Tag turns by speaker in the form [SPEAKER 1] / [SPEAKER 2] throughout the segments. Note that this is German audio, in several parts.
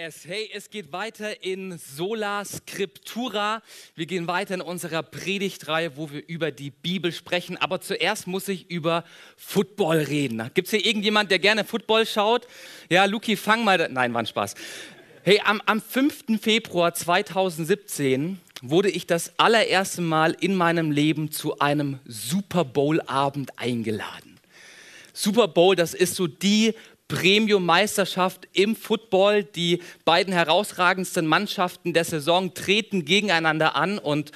[SPEAKER 1] Yes, hey, es geht weiter in Sola Scriptura. Wir gehen weiter in unserer Predigtreihe, wo wir über die Bibel sprechen. Aber zuerst muss ich über Football reden. Gibt es hier irgendjemand, der gerne Football schaut? Ja, Luki, fang mal. Nein, war ein Spaß. Hey, am, am 5. Februar 2017 wurde ich das allererste Mal in meinem Leben zu einem Super Bowl-Abend eingeladen. Super Bowl, das ist so die Premium-Meisterschaft im Football. Die beiden herausragendsten Mannschaften der Saison treten gegeneinander an und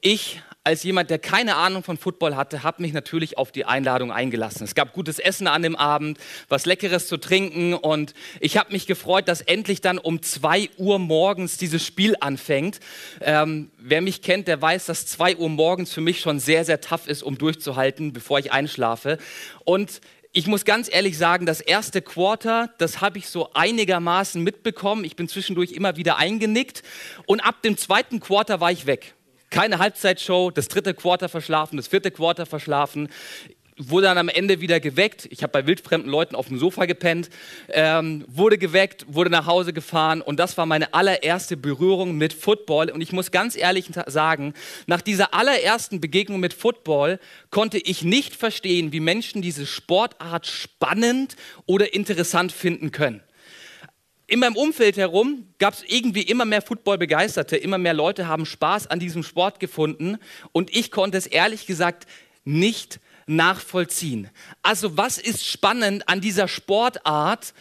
[SPEAKER 1] ich als jemand, der keine Ahnung von Football hatte, habe mich natürlich auf die Einladung eingelassen. Es gab gutes Essen an dem Abend, was Leckeres zu trinken und ich habe mich gefreut, dass endlich dann um 2 Uhr morgens dieses Spiel anfängt. Ähm, wer mich kennt, der weiß, dass 2 Uhr morgens für mich schon sehr, sehr tough ist, um durchzuhalten, bevor ich einschlafe. Und ich muss ganz ehrlich sagen, das erste Quarter, das habe ich so einigermaßen mitbekommen. Ich bin zwischendurch immer wieder eingenickt und ab dem zweiten Quarter war ich weg. Keine Halbzeitshow, das dritte Quarter verschlafen, das vierte Quarter verschlafen wurde dann am Ende wieder geweckt. Ich habe bei wildfremden Leuten auf dem Sofa gepennt, ähm, wurde geweckt, wurde nach Hause gefahren und das war meine allererste Berührung mit Football. Und ich muss ganz ehrlich sagen, nach dieser allerersten Begegnung mit Football konnte ich nicht verstehen, wie Menschen diese Sportart spannend oder interessant finden können. In meinem Umfeld herum gab es irgendwie immer mehr Football-Begeisterte, immer mehr Leute haben Spaß an diesem Sport gefunden und ich konnte es ehrlich gesagt nicht nachvollziehen. Also was ist spannend an dieser Sportart,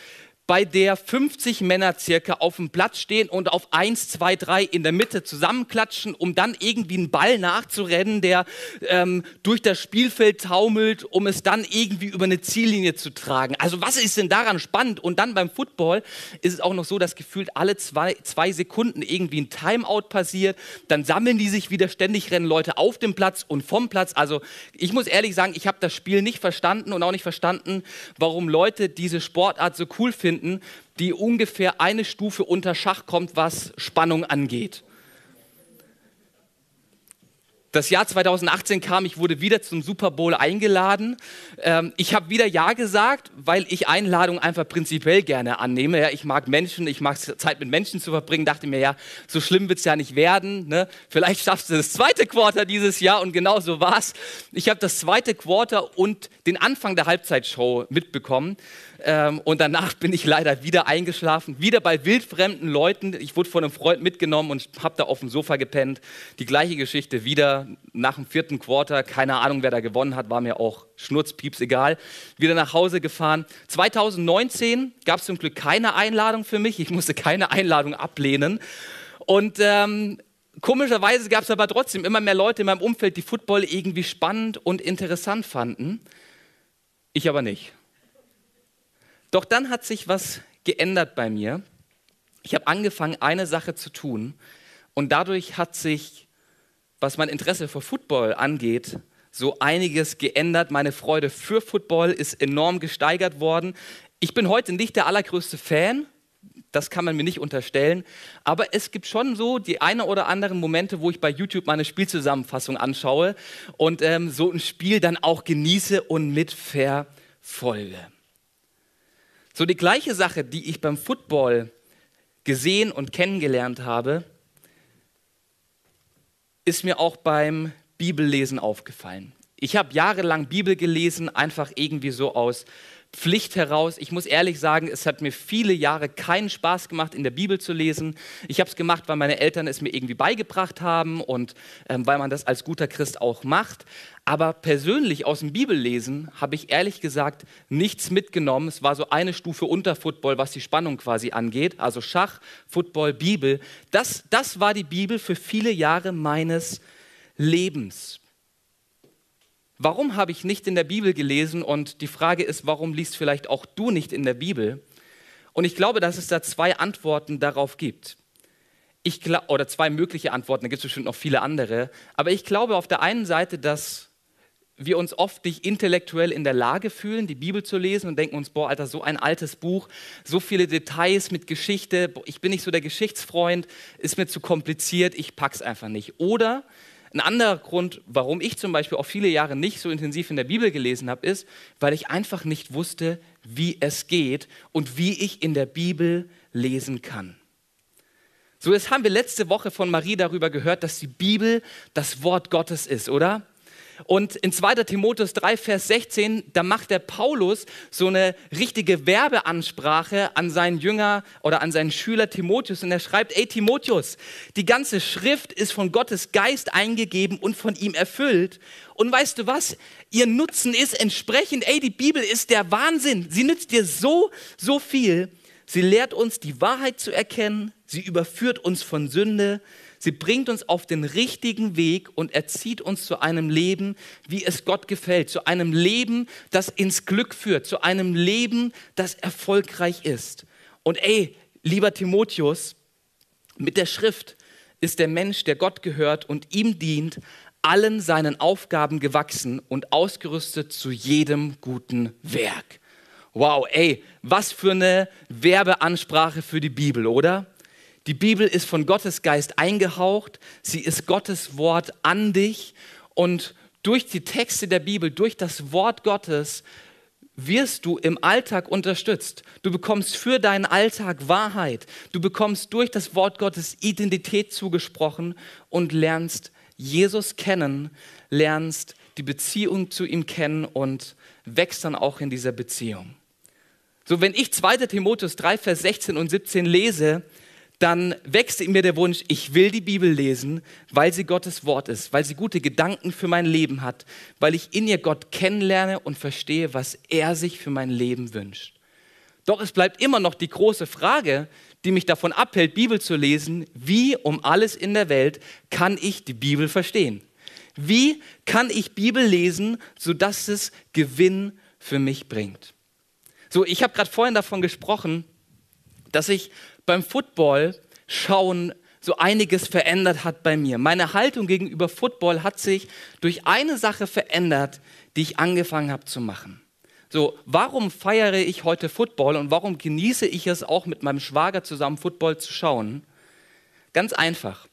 [SPEAKER 1] bei der 50 Männer circa auf dem Platz stehen und auf 1, 2, 3 in der Mitte zusammenklatschen, um dann irgendwie einen Ball nachzurennen, der ähm, durch das Spielfeld taumelt, um es dann irgendwie über eine Ziellinie zu tragen. Also was ist denn daran spannend? Und dann beim Football ist es auch noch so, dass gefühlt alle zwei, zwei Sekunden irgendwie ein Timeout passiert, dann sammeln die sich wieder, ständig rennen Leute auf dem Platz und vom Platz. Also ich muss ehrlich sagen, ich habe das Spiel nicht verstanden und auch nicht verstanden, warum Leute diese Sportart so cool finden finden, die ungefähr eine Stufe unter Schach kommt, was Spannung angeht. Das Jahr 2018 kam, ich wurde wieder zum Super Bowl eingeladen. Ähm, ich habe wieder Ja gesagt, weil ich Einladungen einfach prinzipiell gerne annehme. Ja, ich mag Menschen, ich mag Zeit mit Menschen zu verbringen. Dachte mir, ja, so schlimm wird es ja nicht werden. Ne? Vielleicht schaffst du das zweite Quarter dieses Jahr und genau so war es. Ich habe das zweite Quarter und den Anfang der Halbzeitshow mitbekommen. Ähm, und danach bin ich leider wieder eingeschlafen, wieder bei wildfremden Leuten. Ich wurde von einem Freund mitgenommen und habe da auf dem Sofa gepennt. Die gleiche Geschichte wieder nach dem vierten Quarter. Keine Ahnung, wer da gewonnen hat, war mir auch schnurzpieps egal. Wieder nach Hause gefahren. 2019 gab es zum Glück keine Einladung für mich. Ich musste keine Einladung ablehnen. Und ähm, komischerweise gab es aber trotzdem immer mehr Leute in meinem Umfeld, die Football irgendwie spannend und interessant fanden. Ich aber nicht. Doch dann hat sich was geändert bei mir. Ich habe angefangen, eine Sache zu tun und dadurch hat sich, was mein Interesse für Football angeht, so einiges geändert. Meine Freude für Football ist enorm gesteigert worden. Ich bin heute nicht der allergrößte Fan, das kann man mir nicht unterstellen. Aber es gibt schon so die eine oder anderen Momente, wo ich bei YouTube meine Spielzusammenfassung anschaue und ähm, so ein Spiel dann auch genieße und mitverfolge. So die gleiche Sache, die ich beim Football gesehen und kennengelernt habe, ist mir auch beim Bibellesen aufgefallen. Ich habe jahrelang Bibel gelesen, einfach irgendwie so aus Pflicht heraus. Ich muss ehrlich sagen, es hat mir viele Jahre keinen Spaß gemacht, in der Bibel zu lesen. Ich habe es gemacht, weil meine Eltern es mir irgendwie beigebracht haben und ähm, weil man das als guter Christ auch macht. Aber persönlich aus dem Bibellesen habe ich ehrlich gesagt nichts mitgenommen. Es war so eine Stufe unter Football, was die Spannung quasi angeht. Also Schach, Football, Bibel. Das, das war die Bibel für viele Jahre meines Lebens. Warum habe ich nicht in der Bibel gelesen? Und die Frage ist, warum liest vielleicht auch du nicht in der Bibel? Und ich glaube, dass es da zwei Antworten darauf gibt. Ich glaub, oder zwei mögliche Antworten, da gibt es bestimmt noch viele andere. Aber ich glaube auf der einen Seite, dass wir uns oft nicht intellektuell in der Lage fühlen, die Bibel zu lesen und denken uns, boah, Alter, so ein altes Buch, so viele Details mit Geschichte, ich bin nicht so der Geschichtsfreund, ist mir zu kompliziert, ich pack's einfach nicht. Oder ein anderer Grund, warum ich zum Beispiel auch viele Jahre nicht so intensiv in der Bibel gelesen habe, ist, weil ich einfach nicht wusste, wie es geht und wie ich in der Bibel lesen kann. So, jetzt haben wir letzte Woche von Marie darüber gehört, dass die Bibel das Wort Gottes ist, oder? Und in 2. Timotheus 3, Vers 16, da macht der Paulus so eine richtige Werbeansprache an seinen Jünger oder an seinen Schüler Timotheus und er schreibt, ey Timotheus, die ganze Schrift ist von Gottes Geist eingegeben und von ihm erfüllt. Und weißt du was? Ihr Nutzen ist entsprechend, ey, die Bibel ist der Wahnsinn. Sie nützt dir so, so viel. Sie lehrt uns, die Wahrheit zu erkennen. Sie überführt uns von Sünde. Sie bringt uns auf den richtigen Weg und erzieht uns zu einem Leben, wie es Gott gefällt, zu einem Leben, das ins Glück führt, zu einem Leben, das erfolgreich ist. Und ey, lieber Timotheus, mit der Schrift ist der Mensch, der Gott gehört und ihm dient, allen seinen Aufgaben gewachsen und ausgerüstet zu jedem guten Werk. Wow, ey, was für eine Werbeansprache für die Bibel, oder? Die Bibel ist von Gottes Geist eingehaucht, sie ist Gottes Wort an dich und durch die Texte der Bibel, durch das Wort Gottes wirst du im Alltag unterstützt. Du bekommst für deinen Alltag Wahrheit. Du bekommst durch das Wort Gottes Identität zugesprochen und lernst Jesus kennen, lernst die Beziehung zu ihm kennen und wächst dann auch in dieser Beziehung. So, wenn ich 2. Timotheus 3, Vers 16 und 17 lese, dann wächst in mir der Wunsch, ich will die Bibel lesen, weil sie Gottes Wort ist, weil sie gute Gedanken für mein Leben hat, weil ich in ihr Gott kennenlerne und verstehe, was er sich für mein Leben wünscht. Doch es bleibt immer noch die große Frage, die mich davon abhält, Bibel zu lesen, wie um alles in der Welt kann ich die Bibel verstehen? Wie kann ich Bibel lesen, sodass es Gewinn für mich bringt? So, ich habe gerade vorhin davon gesprochen, dass ich beim Football schauen so einiges verändert hat bei mir. Meine Haltung gegenüber Football hat sich durch eine Sache verändert, die ich angefangen habe zu machen. So, warum feiere ich heute Football und warum genieße ich es auch mit meinem Schwager zusammen Football zu schauen? Ganz einfach.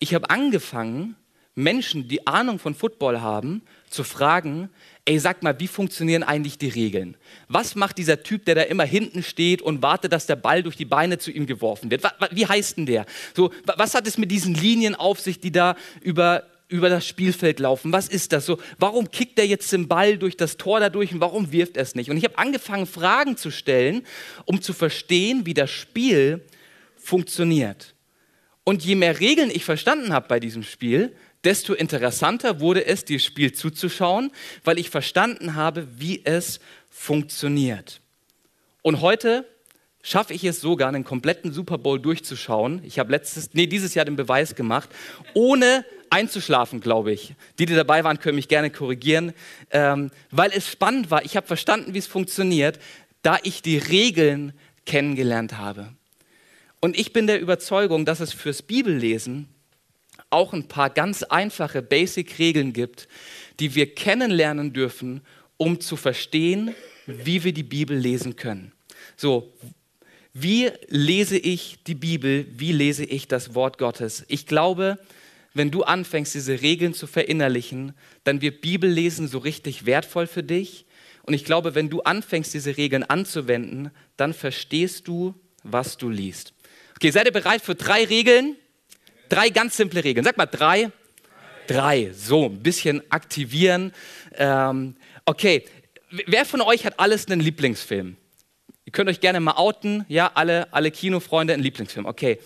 [SPEAKER 1] Ich habe angefangen, Menschen, die Ahnung von Football haben, zu fragen, ey, sag mal, wie funktionieren eigentlich die Regeln? Was macht dieser Typ, der da immer hinten steht und wartet, dass der Ball durch die Beine zu ihm geworfen wird? Wie heißt denn der? So, was hat es mit diesen Linien auf sich, die da über, über das Spielfeld laufen? Was ist das so? Warum kickt er jetzt den Ball durch das Tor dadurch und warum wirft er es nicht? Und ich habe angefangen, Fragen zu stellen, um zu verstehen, wie das Spiel funktioniert. Und je mehr Regeln ich verstanden habe bei diesem Spiel, desto interessanter wurde es, dieses Spiel zuzuschauen, weil ich verstanden habe, wie es funktioniert. Und heute schaffe ich es sogar, einen kompletten Super Bowl durchzuschauen. Ich habe letztes, nee, dieses Jahr den Beweis gemacht, ohne einzuschlafen, glaube ich. Die, die dabei waren, können mich gerne korrigieren, ähm, weil es spannend war. Ich habe verstanden, wie es funktioniert, da ich die Regeln kennengelernt habe. Und ich bin der Überzeugung, dass es fürs Bibellesen auch ein paar ganz einfache Basic-Regeln gibt, die wir kennenlernen dürfen, um zu verstehen, wie wir die Bibel lesen können. So, wie lese ich die Bibel? Wie lese ich das Wort Gottes? Ich glaube, wenn du anfängst, diese Regeln zu verinnerlichen, dann wird Bibellesen so richtig wertvoll für dich. Und ich glaube, wenn du anfängst, diese Regeln anzuwenden, dann verstehst du, was du liest. Okay, seid ihr bereit für drei Regeln? Drei ganz simple Regeln. Sag mal drei. Drei. So, ein bisschen aktivieren. Ähm, okay, wer von euch hat alles einen Lieblingsfilm? Ihr könnt euch gerne mal outen. Ja, alle, alle Kinofreunde einen Lieblingsfilm. Okay.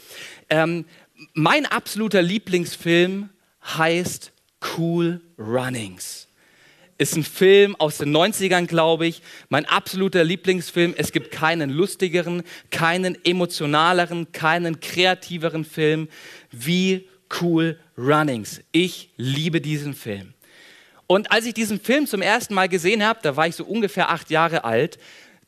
[SPEAKER 1] Ähm, mein absoluter Lieblingsfilm heißt Cool Runnings ist ein Film aus den 90ern, glaube ich. Mein absoluter Lieblingsfilm. Es gibt keinen lustigeren, keinen emotionaleren, keinen kreativeren Film wie Cool Runnings. Ich liebe diesen Film. Und als ich diesen Film zum ersten Mal gesehen habe, da war ich so ungefähr acht Jahre alt,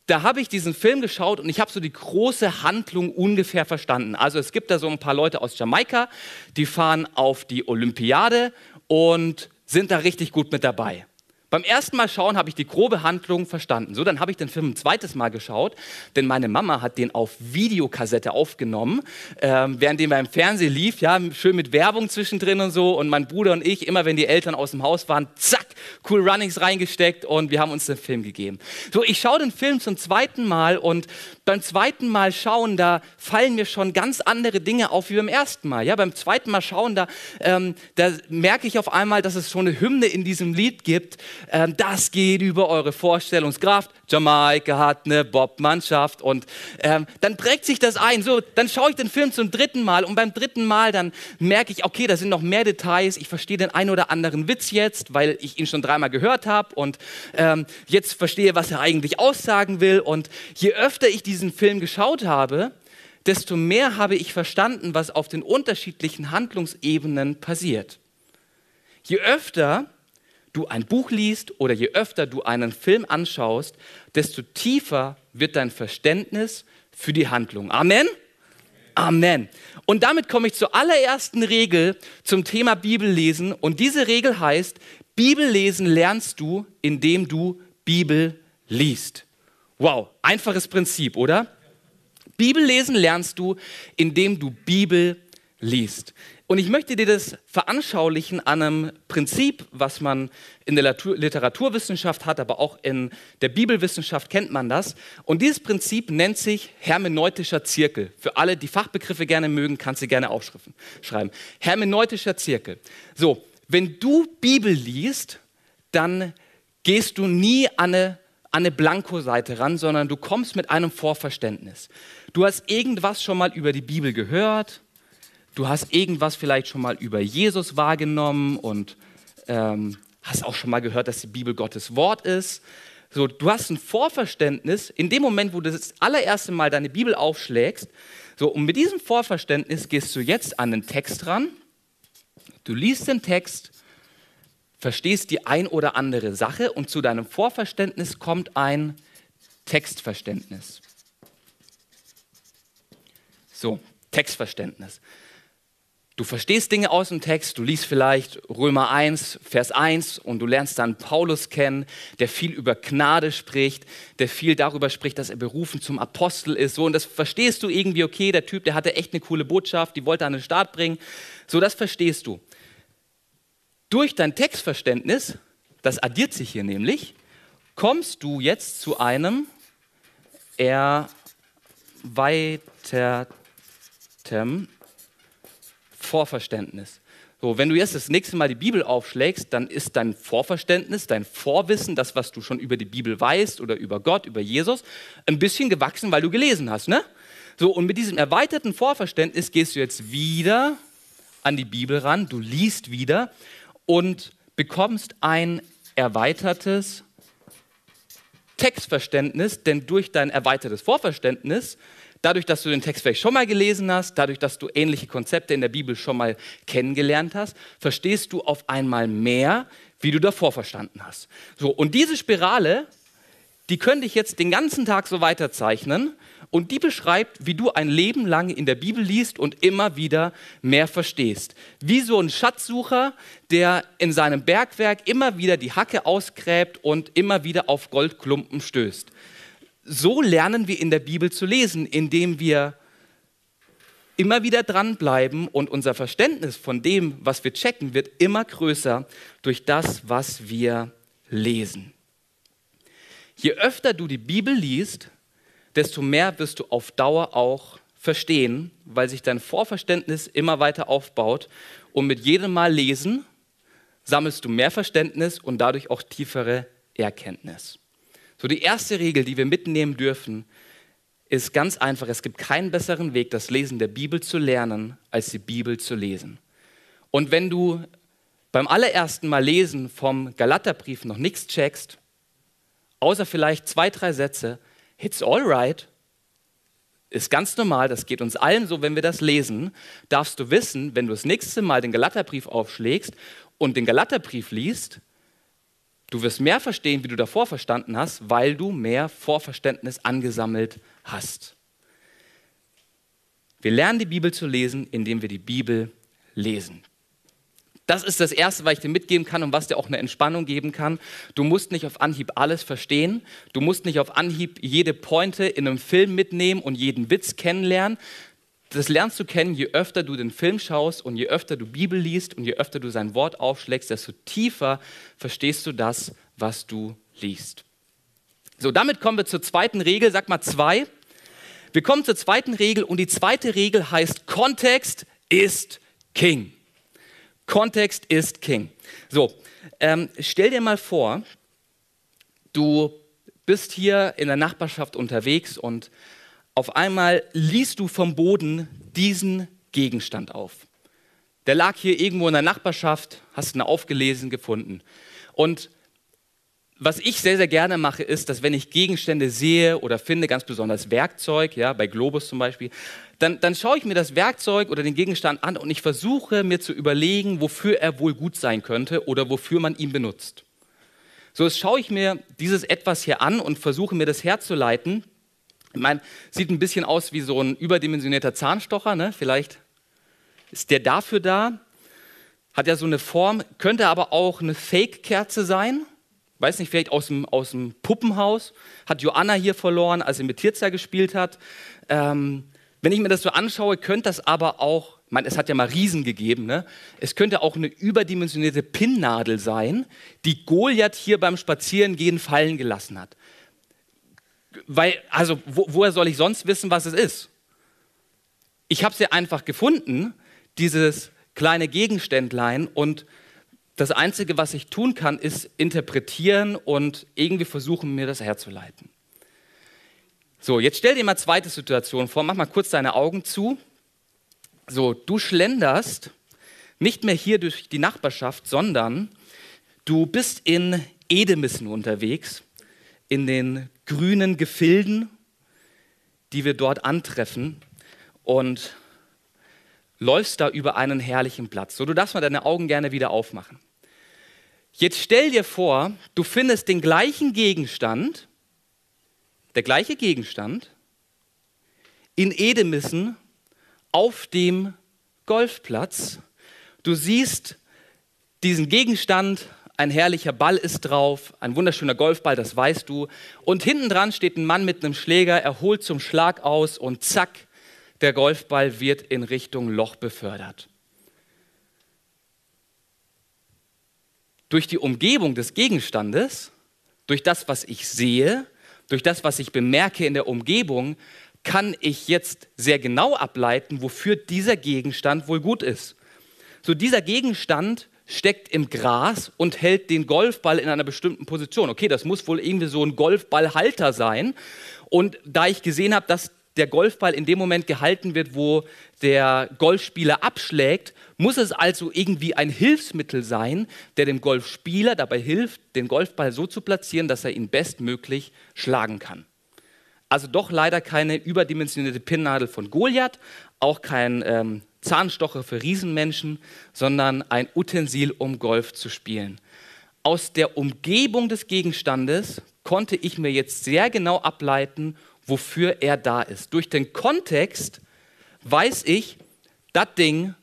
[SPEAKER 1] da habe ich diesen Film geschaut und ich habe so die große Handlung ungefähr verstanden. Also es gibt da so ein paar Leute aus Jamaika, die fahren auf die Olympiade und sind da richtig gut mit dabei. Beim ersten Mal schauen habe ich die grobe Handlung verstanden. So, dann habe ich den Film ein zweites Mal geschaut, denn meine Mama hat den auf Videokassette aufgenommen, ähm, während den beim Fernsehen lief, ja, schön mit Werbung zwischendrin und so. Und mein Bruder und ich, immer wenn die Eltern aus dem Haus waren, zack, cool Runnings reingesteckt und wir haben uns den Film gegeben. So, ich schaue den Film zum zweiten Mal und beim zweiten Mal schauen, da fallen mir schon ganz andere Dinge auf wie beim ersten Mal. Ja, beim zweiten Mal schauen, da, ähm, da merke ich auf einmal, dass es schon eine Hymne in diesem Lied gibt. Ähm, das geht über eure Vorstellungskraft. Jamaika hat eine Bobmannschaft und ähm, dann prägt sich das ein. So, dann schaue ich den Film zum dritten Mal und beim dritten Mal dann merke ich, okay, da sind noch mehr Details. Ich verstehe den einen oder anderen Witz jetzt, weil ich ihn schon dreimal gehört habe und ähm, jetzt verstehe, was er eigentlich aussagen will. Und je öfter ich diesen Film geschaut habe, desto mehr habe ich verstanden, was auf den unterschiedlichen Handlungsebenen passiert. Je öfter du ein Buch liest oder je öfter du einen Film anschaust, desto tiefer wird dein Verständnis für die Handlung. Amen? Amen. Und damit komme ich zur allerersten Regel zum Thema Bibellesen. Und diese Regel heißt, Bibellesen lernst du, indem du Bibel liest. Wow, einfaches Prinzip, oder? Bibellesen lernst du, indem du Bibel liest. Und ich möchte dir das veranschaulichen an einem Prinzip, was man in der Literaturwissenschaft hat, aber auch in der Bibelwissenschaft kennt man das. Und dieses Prinzip nennt sich hermeneutischer Zirkel. Für alle, die Fachbegriffe gerne mögen, kannst du gerne aufschreiben. Hermeneutischer Zirkel. So, wenn du Bibel liest, dann gehst du nie an eine, an eine Blankoseite ran, sondern du kommst mit einem Vorverständnis. Du hast irgendwas schon mal über die Bibel gehört, du hast irgendwas vielleicht schon mal über Jesus wahrgenommen und ähm, hast auch schon mal gehört, dass die Bibel Gottes Wort ist. So, du hast ein Vorverständnis in dem Moment, wo du das allererste Mal deine Bibel aufschlägst. So, und mit diesem Vorverständnis gehst du jetzt an den Text ran. Du liest den Text, verstehst die ein oder andere Sache und zu deinem Vorverständnis kommt ein Textverständnis. So, Textverständnis. Du verstehst Dinge aus dem Text, du liest vielleicht Römer 1, Vers 1 und du lernst dann Paulus kennen, der viel über Gnade spricht, der viel darüber spricht, dass er berufen zum Apostel ist. So, und das verstehst du irgendwie, okay, der Typ, der hatte echt eine coole Botschaft, die wollte er an den Start bringen. So, das verstehst du. Durch dein Textverständnis, das addiert sich hier nämlich, kommst du jetzt zu einem erweiterten Vorverständnis. So, wenn du jetzt das nächste Mal die Bibel aufschlägst, dann ist dein Vorverständnis, dein Vorwissen, das, was du schon über die Bibel weißt oder über Gott, über Jesus, ein bisschen gewachsen, weil du gelesen hast, ne? So, und mit diesem erweiterten Vorverständnis gehst du jetzt wieder an die Bibel ran, du liest wieder und bekommst ein erweitertes Textverständnis, denn durch dein erweitertes Vorverständnis dadurch, dass du den Text vielleicht schon mal gelesen hast, dadurch, dass du ähnliche Konzepte in der Bibel schon mal kennengelernt hast, verstehst du auf einmal mehr, wie du davor verstanden hast. So, und diese Spirale, die könnte ich jetzt den ganzen Tag so weiterzeichnen und die beschreibt, wie du ein Leben lang in der Bibel liest und immer wieder mehr verstehst. Wie so ein Schatzsucher, der in seinem Bergwerk immer wieder die Hacke ausgräbt und immer wieder auf Goldklumpen stößt so lernen wir in der Bibel zu lesen, indem wir immer wieder dranbleiben und unser Verständnis von dem, was wir checken, wird immer größer durch das, was wir lesen. Je öfter du die Bibel liest, desto mehr wirst du auf Dauer auch verstehen, weil sich dein Vorverständnis immer weiter aufbaut und mit jedem Mal lesen sammelst du mehr Verständnis und dadurch auch tiefere Erkenntnis. So die erste Regel, die wir mitnehmen dürfen, ist ganz einfach, es gibt keinen besseren Weg, das Lesen der Bibel zu lernen, als die Bibel zu lesen. Und wenn du beim allerersten Mal lesen vom Galaterbrief noch nichts checkst, außer vielleicht zwei, drei Sätze, it's all right, ist ganz normal, das geht uns allen so, wenn wir das lesen, darfst du wissen, wenn du das nächste Mal den Galaterbrief aufschlägst und den Galaterbrief liest, Du wirst mehr verstehen, wie du davor verstanden hast, weil du mehr Vorverständnis angesammelt hast. Wir lernen die Bibel zu lesen, indem wir die Bibel lesen. Das ist das Erste, was ich dir mitgeben kann und was dir auch eine Entspannung geben kann. Du musst nicht auf Anhieb alles verstehen. Du musst nicht auf Anhieb jede Pointe in einem Film mitnehmen und jeden Witz kennenlernen. Das lernst du kennen, je öfter du den Film schaust und je öfter du Bibel liest und je öfter du sein Wort aufschlägst, desto tiefer verstehst du das, was du liest. So, damit kommen wir zur zweiten Regel. Sag mal zwei. Wir kommen zur zweiten Regel und die zweite Regel heißt Kontext ist King. Kontext ist King. So, ähm, stell dir mal vor, du bist hier in der Nachbarschaft unterwegs und auf einmal liest du vom Boden diesen Gegenstand auf. Der lag hier irgendwo in der Nachbarschaft, hast ihn aufgelesen, gefunden. Und was ich sehr, sehr gerne mache, ist, dass wenn ich Gegenstände sehe oder finde, ganz besonders Werkzeug, ja, bei Globus zum Beispiel, dann, dann schaue ich mir das Werkzeug oder den Gegenstand an und ich versuche mir zu überlegen, wofür er wohl gut sein könnte oder wofür man ihn benutzt. So jetzt schaue ich mir dieses etwas hier an und versuche mir das herzuleiten. Ich meine, sieht ein bisschen aus wie so ein überdimensionierter Zahnstocher, ne? Vielleicht ist der dafür da. Hat ja so eine Form, könnte aber auch eine Fake-Kerze sein weiß nicht, vielleicht aus dem, aus dem Puppenhaus, hat Joanna hier verloren, als sie mit Tirza gespielt hat. Ähm, wenn ich mir das so anschaue, könnte das aber auch, ich meine, es hat ja mal Riesen gegeben, ne? es könnte auch eine überdimensionierte Pinnnadel sein, die Goliath hier beim Spazierengehen fallen gelassen hat. Weil, also, wo, woher soll ich sonst wissen, was es ist? Ich habe sie einfach gefunden, dieses kleine Gegenständlein, und das Einzige, was ich tun kann, ist interpretieren und irgendwie versuchen, mir das herzuleiten. So, jetzt stell dir mal zweite Situation vor. Mach mal kurz deine Augen zu. So, du schlenderst nicht mehr hier durch die Nachbarschaft, sondern du bist in Edemissen unterwegs, in den grünen Gefilden, die wir dort antreffen und läufst da über einen herrlichen Platz. So, du darfst mal deine Augen gerne wieder aufmachen. Jetzt stell dir vor, du findest den gleichen Gegenstand, der gleiche Gegenstand, in Edemissen auf dem Golfplatz. Du siehst diesen Gegenstand, ein herrlicher Ball ist drauf, ein wunderschöner Golfball, das weißt du. Und hinten dran steht ein Mann mit einem Schläger, er holt zum Schlag aus und zack, der Golfball wird in Richtung Loch befördert. durch die Umgebung des Gegenstandes, durch das, was ich sehe, durch das, was ich bemerke in der Umgebung, kann ich jetzt sehr genau ableiten, wofür dieser Gegenstand wohl gut ist. So dieser Gegenstand steckt im Gras und hält den Golfball in einer bestimmten Position. Okay, das muss wohl irgendwie so ein Golfballhalter sein. Und da ich gesehen habe, dass der Golfball in dem Moment gehalten wird, wo der Golfspieler abschlägt, muss es also irgendwie ein Hilfsmittel sein, der dem Golfspieler dabei hilft, den Golfball so zu platzieren, dass er ihn bestmöglich schlagen kann. Also doch leider keine überdimensionierte Pinnnadel von Goliath, auch kein ähm, Zahnstocher für Riesenmenschen, sondern ein Utensil, um Golf zu spielen. Aus der Umgebung des Gegenstandes konnte ich mir jetzt sehr genau ableiten, wofür er da ist. Durch den Kontext weiß ich, das Ding,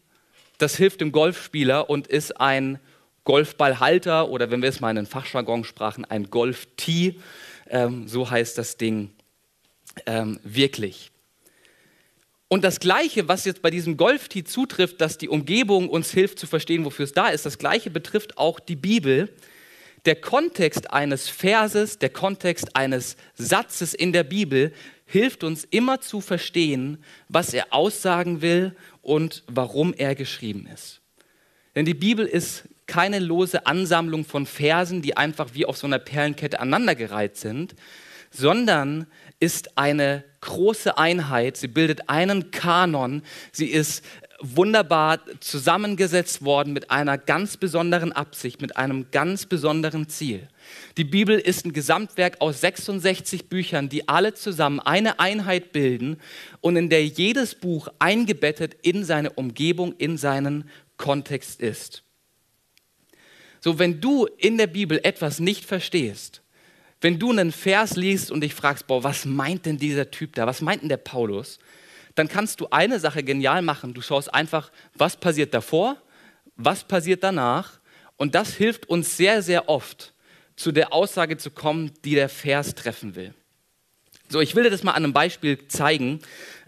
[SPEAKER 1] das hilft dem Golfspieler und ist ein Golfballhalter oder wenn wir es mal in den Fachjargon sprachen, ein Golf-Tee. Ähm, so heißt das Ding ähm, wirklich. Und das Gleiche, was jetzt bei diesem Golf-Tee zutrifft, dass die Umgebung uns hilft zu verstehen, wofür es da ist, das Gleiche betrifft auch die Bibel. Der Kontext eines Verses, der Kontext eines Satzes in der Bibel hilft uns immer zu verstehen, was er aussagen will und warum er geschrieben ist. Denn die Bibel ist keine lose Ansammlung von Versen, die einfach wie auf so einer Perlenkette aneinandergereiht sind, sondern ist eine große Einheit. Sie bildet einen Kanon. Sie ist wunderbar zusammengesetzt worden mit einer ganz besonderen Absicht, mit einem ganz besonderen Ziel. Die Bibel ist ein Gesamtwerk aus 66 Büchern, die alle zusammen eine Einheit bilden und in der jedes Buch eingebettet in seine Umgebung, in seinen Kontext ist. So, wenn du in der Bibel etwas nicht verstehst, wenn du einen Vers liest und dich fragst, boah, was meint denn dieser Typ da? Was meint denn der Paulus? dann kannst du eine Sache genial machen. Du schaust einfach, was passiert davor, was passiert danach? Und das hilft uns sehr, sehr oft, zu der Aussage zu kommen, die der Vers treffen will. So, ich will dir das mal an einem Beispiel zeigen,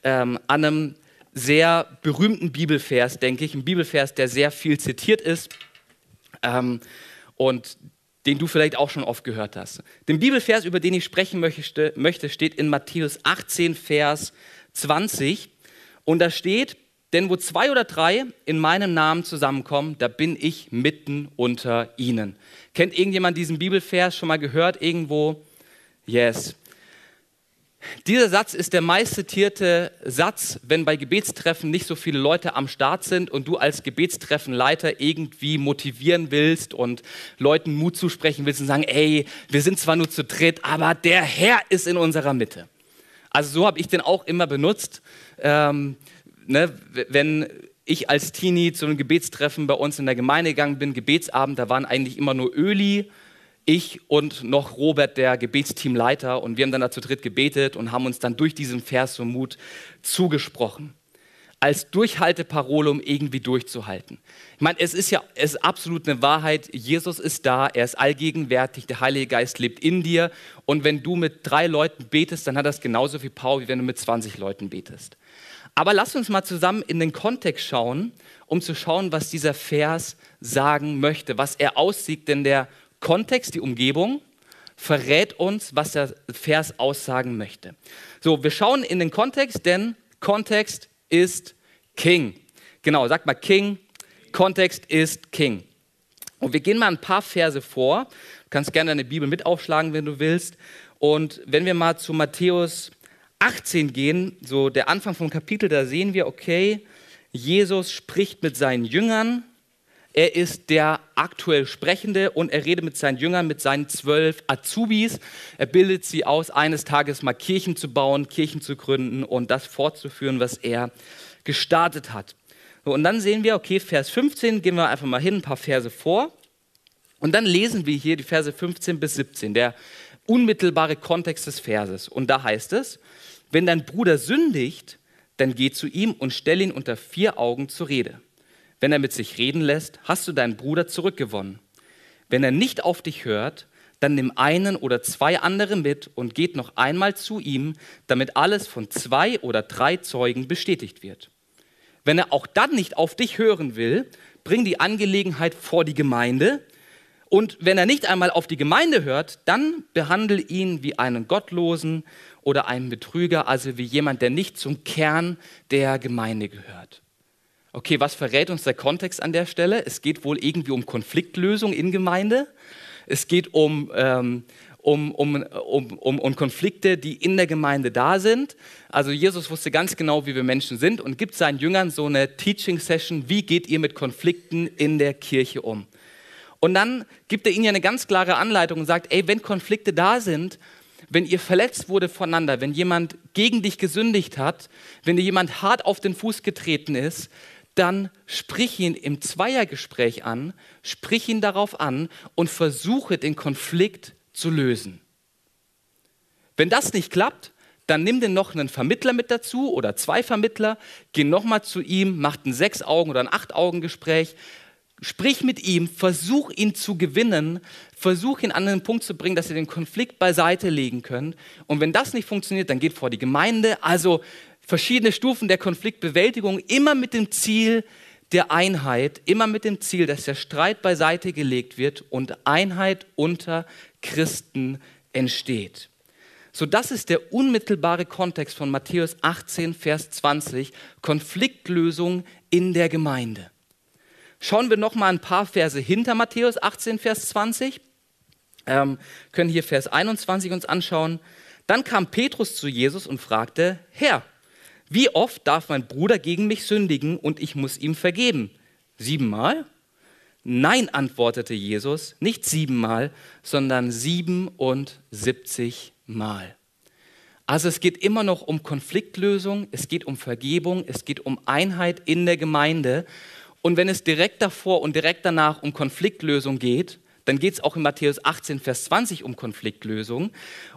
[SPEAKER 1] ähm, an einem sehr berühmten Bibelvers, denke ich, ein Bibelvers, der sehr viel zitiert ist ähm, und den du vielleicht auch schon oft gehört hast. Den Bibelvers, über den ich sprechen möchte, möchte steht in Matthäus 18, Vers 20 und da steht, denn wo zwei oder drei in meinem Namen zusammenkommen, da bin ich mitten unter ihnen. Kennt irgendjemand diesen Bibelvers schon mal gehört irgendwo? Yes. Dieser Satz ist der meist zitierte Satz, wenn bei Gebetstreffen nicht so viele Leute am Start sind und du als Gebetstreffenleiter irgendwie motivieren willst und Leuten Mut zusprechen willst und sagen, ey, wir sind zwar nur zu dritt, aber der Herr ist in unserer Mitte. Also so habe ich den auch immer benutzt. Ähm, ne, wenn ich als Teenie zu einem Gebetstreffen bei uns in der Gemeinde gegangen bin, Gebetsabend, da waren eigentlich immer nur Öli, ich und noch Robert, der Gebetsteamleiter. Und wir haben dann da zu dritt gebetet und haben uns dann durch diesen Vers so Mut zugesprochen. Als Durchhalteparole, um irgendwie durchzuhalten. Ich meine, es ist ja es ist absolut eine Wahrheit. Jesus ist da, er ist allgegenwärtig, der Heilige Geist lebt in dir. Und wenn du mit drei Leuten betest, dann hat das genauso viel Power, wie wenn du mit 20 Leuten betest. Aber lass uns mal zusammen in den Kontext schauen, um zu schauen, was dieser Vers sagen möchte, was er aussieht, denn der Kontext, die Umgebung, verrät uns, was der Vers aussagen möchte. So, wir schauen in den Kontext, denn Kontext ist King. Genau, sag mal King, Kontext ist King. Und wir gehen mal ein paar Verse vor. Du kannst gerne deine Bibel mit aufschlagen, wenn du willst. Und wenn wir mal zu Matthäus 18 gehen, so der Anfang vom Kapitel, da sehen wir, okay, Jesus spricht mit seinen Jüngern. Er ist der aktuell Sprechende und er redet mit seinen Jüngern, mit seinen zwölf Azubis. Er bildet sie aus, eines Tages mal Kirchen zu bauen, Kirchen zu gründen und das fortzuführen, was er gestartet hat. Und dann sehen wir, okay, Vers 15, gehen wir einfach mal hin, ein paar Verse vor. Und dann lesen wir hier die Verse 15 bis 17, der unmittelbare Kontext des Verses. Und da heißt es, wenn dein Bruder sündigt, dann geh zu ihm und stell ihn unter vier Augen zur Rede. Wenn er mit sich reden lässt, hast du deinen Bruder zurückgewonnen. Wenn er nicht auf dich hört, dann nimm einen oder zwei andere mit und geht noch einmal zu ihm, damit alles von zwei oder drei Zeugen bestätigt wird. Wenn er auch dann nicht auf dich hören will, bring die Angelegenheit vor die Gemeinde. Und wenn er nicht einmal auf die Gemeinde hört, dann behandle ihn wie einen Gottlosen oder einem Betrüger, also wie jemand, der nicht zum Kern der Gemeinde gehört. Okay, was verrät uns der Kontext an der Stelle? Es geht wohl irgendwie um Konfliktlösung in Gemeinde. Es geht um, ähm, um, um, um, um, um Konflikte, die in der Gemeinde da sind. Also Jesus wusste ganz genau, wie wir Menschen sind und gibt seinen Jüngern so eine Teaching-Session, wie geht ihr mit Konflikten in der Kirche um. Und dann gibt er ihnen ja eine ganz klare Anleitung und sagt, ey, wenn Konflikte da sind, wenn ihr verletzt wurde voneinander, wenn jemand gegen dich gesündigt hat, wenn dir jemand hart auf den Fuß getreten ist, dann sprich ihn im Zweiergespräch an, sprich ihn darauf an und versuche den Konflikt zu lösen. Wenn das nicht klappt, dann nimm den noch einen Vermittler mit dazu oder zwei Vermittler, geh nochmal zu ihm, mach ein Sechs-Augen- oder ein Acht-Augen-Gespräch, Sprich mit ihm, versuch ihn zu gewinnen, versuch ihn an den Punkt zu bringen, dass ihr den Konflikt beiseite legen könnt. Und wenn das nicht funktioniert, dann geht vor die Gemeinde. Also verschiedene Stufen der Konfliktbewältigung, immer mit dem Ziel der Einheit, immer mit dem Ziel, dass der Streit beiseite gelegt wird und Einheit unter Christen entsteht. So, das ist der unmittelbare Kontext von Matthäus 18, Vers 20, Konfliktlösung in der Gemeinde. Schauen wir noch mal ein paar Verse hinter Matthäus 18, Vers 20. Ähm, können hier Vers 21 uns anschauen. Dann kam Petrus zu Jesus und fragte, Herr, wie oft darf mein Bruder gegen mich sündigen und ich muss ihm vergeben? Siebenmal? Nein, antwortete Jesus, nicht siebenmal, sondern siebenundsiebzig Mal. Also es geht immer noch um Konfliktlösung, es geht um Vergebung, es geht um Einheit in der Gemeinde. Und wenn es direkt davor und direkt danach um Konfliktlösung geht, dann geht es auch in Matthäus 18, Vers 20 um Konfliktlösung.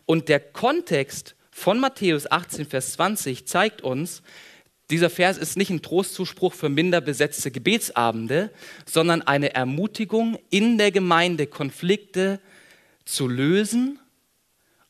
[SPEAKER 1] Und der Kontext von Matthäus 18, Vers 20 zeigt uns, Dieser Vers ist nicht ein Trostzuspruch für minder besetzte Gebetsabende, sondern eine Ermutigung in der Gemeinde, Konflikte zu lösen,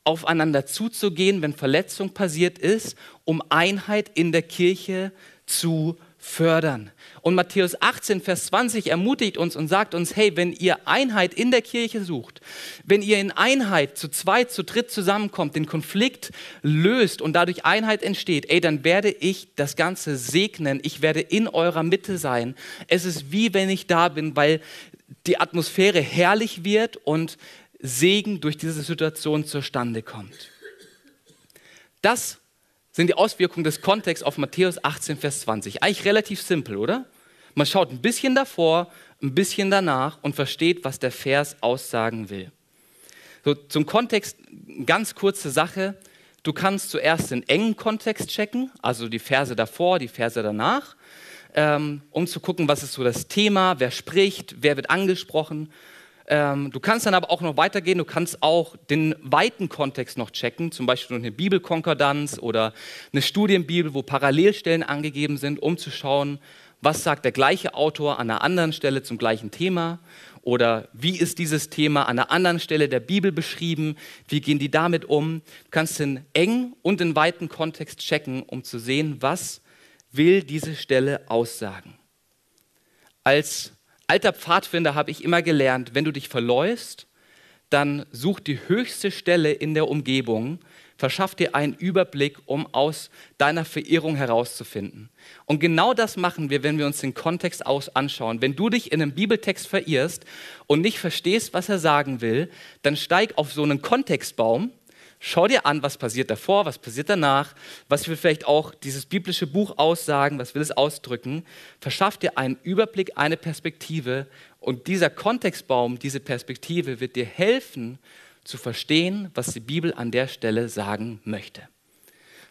[SPEAKER 1] aufeinander zuzugehen, wenn Verletzung passiert ist, um Einheit in der Kirche zu fördern. Und Matthäus 18, Vers 20 ermutigt uns und sagt uns, hey, wenn ihr Einheit in der Kirche sucht, wenn ihr in Einheit zu zweit, zu dritt zusammenkommt, den Konflikt löst und dadurch Einheit entsteht, ey, dann werde ich das Ganze segnen, ich werde in eurer Mitte sein. Es ist wie wenn ich da bin, weil die Atmosphäre herrlich wird und Segen durch diese Situation zustande kommt. Das sind die Auswirkungen des Kontexts auf Matthäus 18, Vers 20. Eigentlich relativ simpel, oder? Man schaut ein bisschen davor, ein bisschen danach und versteht, was der Vers aussagen will. So, zum Kontext, ganz kurze Sache. Du kannst zuerst den engen Kontext checken, also die Verse davor, die Verse danach, ähm, um zu gucken, was ist so das Thema, wer spricht, wer wird angesprochen. Ähm, du kannst dann aber auch noch weitergehen, du kannst auch den weiten Kontext noch checken, zum Beispiel eine Bibelkonkordanz oder eine Studienbibel, wo Parallelstellen angegeben sind, um zu schauen, was sagt der gleiche Autor an einer anderen Stelle zum gleichen Thema oder wie ist dieses Thema an einer anderen Stelle der Bibel beschrieben, wie gehen die damit um. Du kannst den engen und den weiten Kontext checken, um zu sehen, was will diese Stelle aussagen. Als alter Pfadfinder habe ich immer gelernt, wenn du dich verläufst, dann such die höchste Stelle in der Umgebung, verschaff dir einen Überblick, um aus deiner Verirrung herauszufinden. Und genau das machen wir, wenn wir uns den Kontext aus anschauen. Wenn du dich in einem Bibeltext verirrst und nicht verstehst, was er sagen will, dann steig auf so einen Kontextbaum Schau dir an, was passiert davor, was passiert danach, was will vielleicht auch dieses biblische Buch aussagen, was will es ausdrücken. Verschaff dir einen Überblick, eine Perspektive und dieser Kontextbaum, diese Perspektive wird dir helfen zu verstehen, was die Bibel an der Stelle sagen möchte.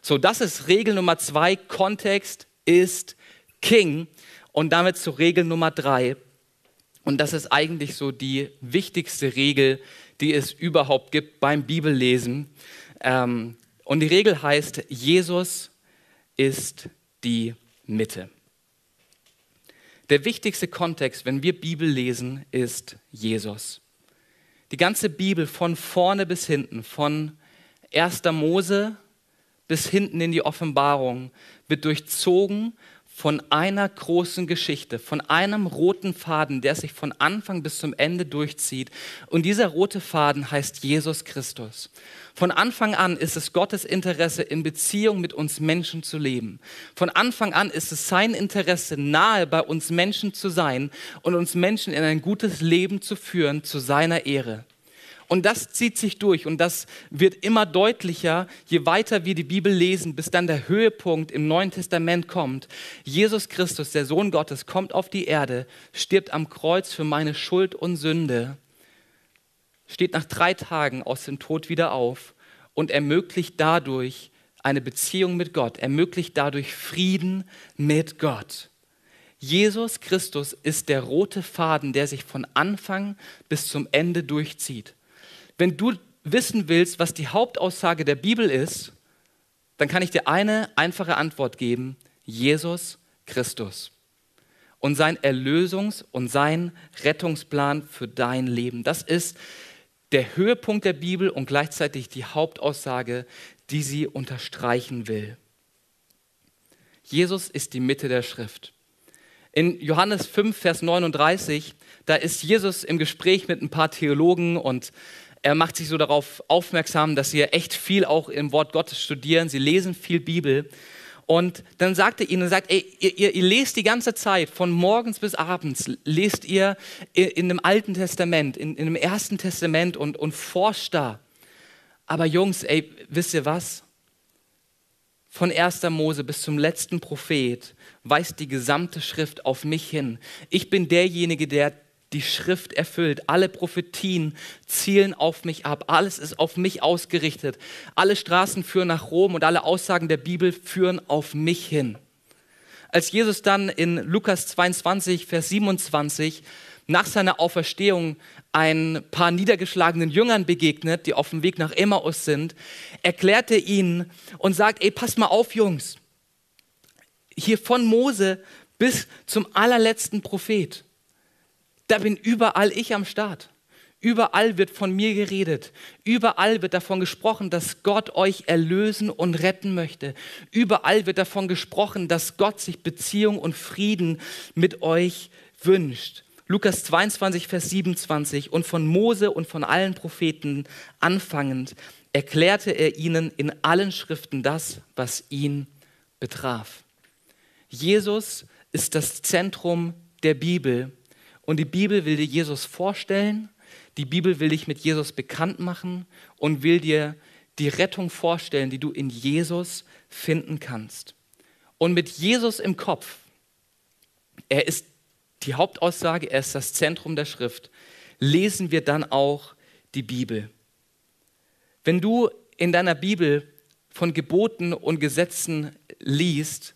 [SPEAKER 1] So, das ist Regel Nummer zwei. Kontext ist King. Und damit zur Regel Nummer drei. Und das ist eigentlich so die wichtigste Regel, die es überhaupt gibt beim Bibellesen. Ähm, und die Regel heißt, Jesus ist die Mitte. Der wichtigste Kontext, wenn wir Bibel lesen, ist Jesus. Die ganze Bibel von vorne bis hinten, von 1. Mose bis hinten in die Offenbarung, wird durchzogen von einer großen Geschichte, von einem roten Faden, der sich von Anfang bis zum Ende durchzieht. Und dieser rote Faden heißt Jesus Christus. Von Anfang an ist es Gottes Interesse, in Beziehung mit uns Menschen zu leben. Von Anfang an ist es sein Interesse, nahe bei uns Menschen zu sein und uns Menschen in ein gutes Leben zu führen, zu seiner Ehre. Und das zieht sich durch und das wird immer deutlicher, je weiter wir die Bibel lesen, bis dann der Höhepunkt im Neuen Testament kommt. Jesus Christus, der Sohn Gottes, kommt auf die Erde, stirbt am Kreuz für meine Schuld und Sünde, steht nach drei Tagen aus dem Tod wieder auf und ermöglicht dadurch eine Beziehung mit Gott, ermöglicht dadurch Frieden mit Gott. Jesus Christus ist der rote Faden, der sich von Anfang bis zum Ende durchzieht. Wenn du wissen willst, was die Hauptaussage der Bibel ist, dann kann ich dir eine einfache Antwort geben. Jesus Christus. Und sein Erlösungs- und sein Rettungsplan für dein Leben. Das ist der Höhepunkt der Bibel und gleichzeitig die Hauptaussage, die sie unterstreichen will. Jesus ist die Mitte der Schrift. In Johannes 5, Vers 39, da ist Jesus im Gespräch mit ein paar Theologen und er macht sich so darauf aufmerksam, dass sie echt viel auch im Wort Gottes studieren. Sie lesen viel Bibel. Und dann sagt er ihnen, sagt, ey, ihr, ihr, ihr, lest die ganze Zeit, von morgens bis abends, lest ihr in, in dem Alten Testament, in, in dem Ersten Testament und, und forscht da. Aber Jungs, ey, wisst ihr was? Von 1. Mose bis zum letzten Prophet weist die gesamte Schrift auf mich hin. Ich bin derjenige, der die Schrift erfüllt. Alle Prophetien zielen auf mich ab. Alles ist auf mich ausgerichtet. Alle Straßen führen nach Rom und alle Aussagen der Bibel führen auf mich hin. Als Jesus dann in Lukas 22, Vers 27 nach seiner Auferstehung ein paar niedergeschlagenen Jüngern begegnet, die auf dem Weg nach Emmaus sind, erklärte ihnen und sagt, ey, passt mal auf, Jungs. hier von Mose bis zum allerletzten Prophet. Da bin überall ich am Start. Überall wird von mir geredet. Überall wird davon gesprochen, dass Gott euch erlösen und retten möchte. Überall wird davon gesprochen, dass Gott sich Beziehung und Frieden mit euch wünscht. Lukas 22, Vers 27. Und von Mose und von allen Propheten anfangend erklärte er ihnen in allen Schriften das, was ihn betraf. Jesus ist das Zentrum der Bibel und die Bibel will dir Jesus vorstellen die Bibel will dich mit Jesus bekannt machen und will dir die Rettung vorstellen, die du in Jesus finden kannst. Und mit Jesus im Kopf, er ist die Hauptaussage, er ist das Zentrum der Schrift, lesen wir dann auch die Bibel. Wenn du in deiner Bibel von Geboten und Gesetzen liest,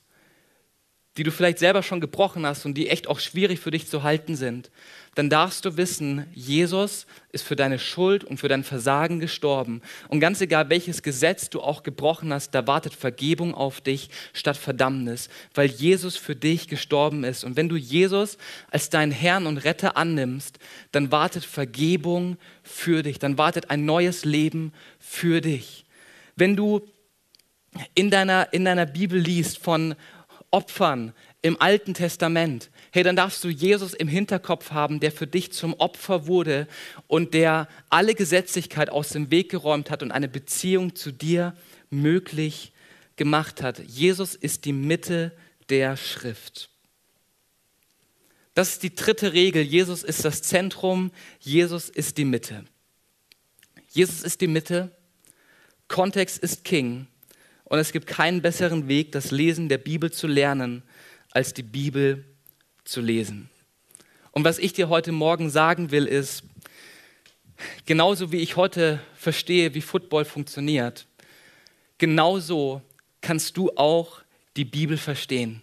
[SPEAKER 1] die du vielleicht selber schon gebrochen hast und die echt auch schwierig für dich zu halten sind, dann darfst du wissen, Jesus ist für deine Schuld und für dein Versagen gestorben. Und ganz egal, welches Gesetz du auch gebrochen hast, da wartet Vergebung auf dich statt Verdammnis, weil Jesus für dich gestorben ist. Und wenn du Jesus als deinen Herrn und Retter annimmst, dann wartet Vergebung für dich, dann wartet ein neues Leben für dich. Wenn du in deiner, in deiner Bibel liest von Opfern im Alten Testament, hey, dann darfst du Jesus im Hinterkopf haben, der für dich zum Opfer wurde und der alle Gesetzlichkeit aus dem Weg geräumt hat und eine Beziehung zu dir möglich gemacht hat. Jesus ist die Mitte der Schrift. Das ist die dritte Regel. Jesus ist das Zentrum, Jesus ist die Mitte. Jesus ist die Mitte, Kontext ist King und es gibt keinen besseren Weg, das Lesen der Bibel zu lernen, als die Bibel zu lesen. Und was ich dir heute Morgen sagen will, ist, genauso wie ich heute verstehe, wie Football funktioniert, genauso kannst du auch die Bibel verstehen.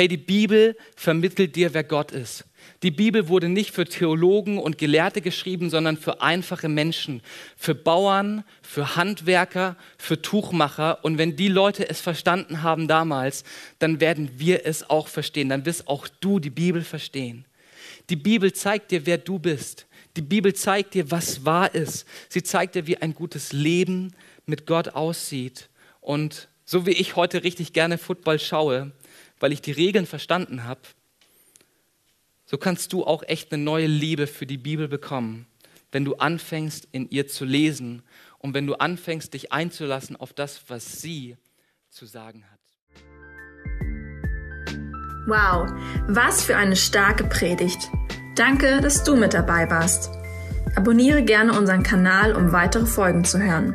[SPEAKER 1] Hey, die Bibel vermittelt dir, wer Gott ist. Die Bibel wurde nicht für Theologen und Gelehrte geschrieben, sondern für einfache Menschen, für Bauern, für Handwerker, für Tuchmacher. Und wenn die Leute es verstanden haben damals, dann werden wir es auch verstehen. Dann wirst auch du die Bibel verstehen. Die Bibel zeigt dir, wer du bist. Die Bibel zeigt dir, was wahr ist. Sie zeigt dir, wie ein gutes Leben mit Gott aussieht. Und so wie ich heute richtig gerne Football schaue, weil ich die Regeln verstanden habe, so kannst du auch echt eine neue Liebe für die Bibel bekommen, wenn du anfängst, in ihr zu lesen und wenn du anfängst, dich einzulassen auf das, was sie zu sagen hat.
[SPEAKER 2] Wow, was für eine starke Predigt. Danke, dass du mit dabei warst. Abonniere gerne unseren Kanal, um weitere Folgen zu hören.